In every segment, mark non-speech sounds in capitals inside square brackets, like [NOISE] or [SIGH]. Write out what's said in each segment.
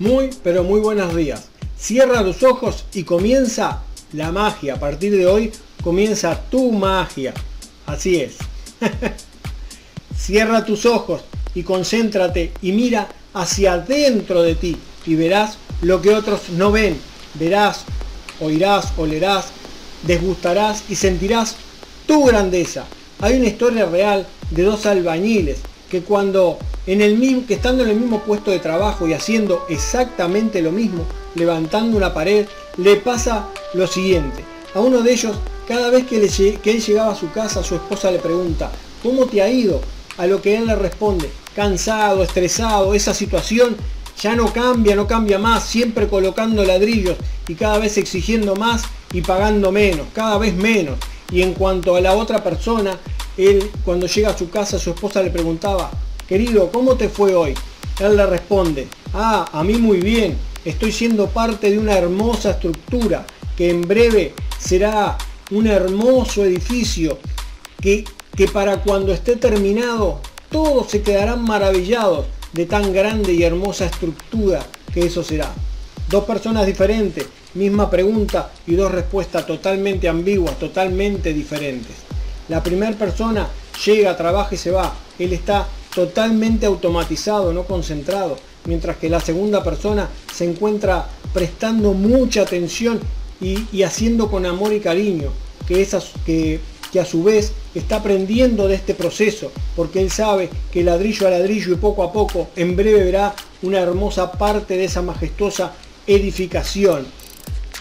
Muy, pero muy buenos días. Cierra tus ojos y comienza la magia. A partir de hoy comienza tu magia. Así es. [LAUGHS] Cierra tus ojos y concéntrate y mira hacia adentro de ti y verás lo que otros no ven. Verás, oirás, olerás, desgustarás y sentirás tu grandeza. Hay una historia real de dos albañiles que cuando en el mismo, que estando en el mismo puesto de trabajo y haciendo exactamente lo mismo, levantando una pared, le pasa lo siguiente. A uno de ellos, cada vez que, que él llegaba a su casa, su esposa le pregunta, ¿cómo te ha ido? A lo que él le responde, cansado, estresado, esa situación ya no cambia, no cambia más, siempre colocando ladrillos y cada vez exigiendo más y pagando menos, cada vez menos. Y en cuanto a la otra persona, él cuando llega a su casa, su esposa le preguntaba, querido, ¿cómo te fue hoy? Él le responde, ah, a mí muy bien, estoy siendo parte de una hermosa estructura que en breve será un hermoso edificio que, que para cuando esté terminado todos se quedarán maravillados de tan grande y hermosa estructura que eso será. Dos personas diferentes, misma pregunta y dos respuestas totalmente ambiguas, totalmente diferentes. La primera persona llega, trabaja y se va. Él está totalmente automatizado, no concentrado. Mientras que la segunda persona se encuentra prestando mucha atención y, haciendo con amor y cariño. Que, esas, que, que a su vez está aprendiendo de este proceso. Porque él sabe que ladrillo a ladrillo y poco a poco en breve verá una hermosa parte de esa majestuosa edificación.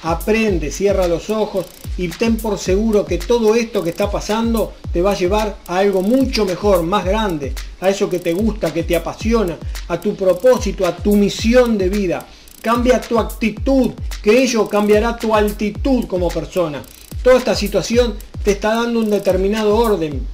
Aprende, cierra los ojos y ten por seguro que todo esto que está pasando te va a llevar a algo mucho mejor, más grande, a eso que te gusta, que te apasiona, a tu propósito, a tu misión de vida. Cambia tu actitud, que ello cambiará tu altitud como persona. Toda esta situación te está dando un determinado orden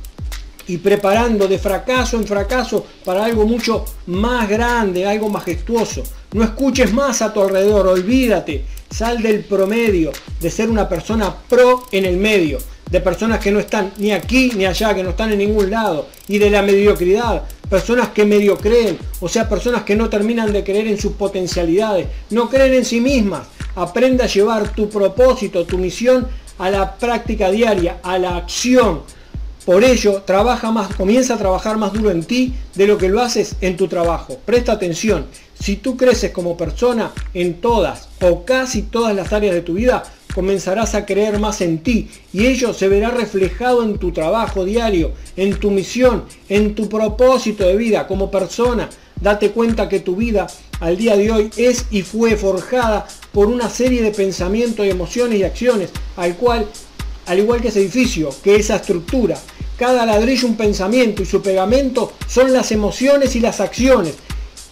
y preparando de fracaso en fracaso para algo mucho más grande, algo majestuoso. No escuches más a tu alrededor, olvídate Sal del promedio, de ser una persona pro en el medio, de personas que no están ni aquí ni allá, que no están en ningún lado, y de la mediocridad, personas que medio creen, o sea, personas que no terminan de creer en sus potencialidades, no creen en sí mismas. Aprende a llevar tu propósito, tu misión a la práctica diaria, a la acción. Por ello, trabaja más, comienza a trabajar más duro en ti de lo que lo haces en tu trabajo. Presta atención. Si tú creces como persona en todas o casi todas las áreas de tu vida, comenzarás a creer más en ti y ello se verá reflejado en tu trabajo diario, en tu misión, en tu propósito de vida como persona. Date cuenta que tu vida al día de hoy es y fue forjada por una serie de pensamientos y emociones y acciones, al cual, al igual que ese edificio, que esa estructura, cada ladrillo un pensamiento y su pegamento son las emociones y las acciones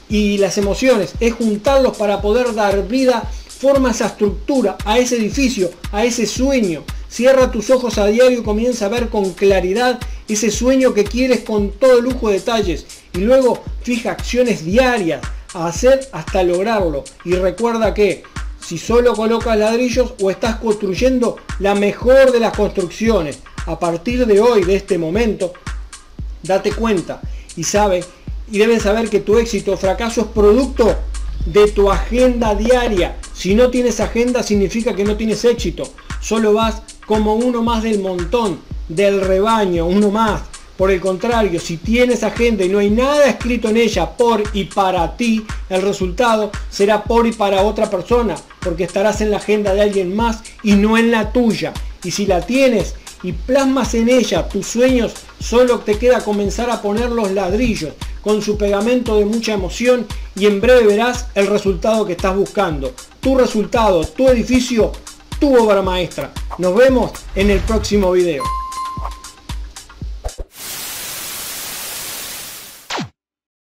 y las emociones, es juntarlos para poder dar vida, forma esa estructura, a ese edificio, a ese sueño. Cierra tus ojos a diario y comienza a ver con claridad ese sueño que quieres con todo lujo de detalles. Y luego fija acciones diarias a hacer hasta lograrlo. Y recuerda que si solo colocas ladrillos o estás construyendo la mejor de las construcciones, a partir de hoy, de este momento, date cuenta y sabe y deben saber que tu éxito o fracaso es producto de tu agenda diaria. Si no tienes agenda significa que no tienes éxito. Solo vas como uno más del montón, del rebaño, uno más. Por el contrario, si tienes agenda y no hay nada escrito en ella por y para ti, el resultado será por y para otra persona, porque estarás en la agenda de alguien más y no en la tuya. Y si la tienes y plasmas en ella tus sueños, solo te queda comenzar a poner los ladrillos con su pegamento de mucha emoción y en breve verás el resultado que estás buscando. Tu resultado, tu edificio, tu obra maestra. Nos vemos en el próximo video.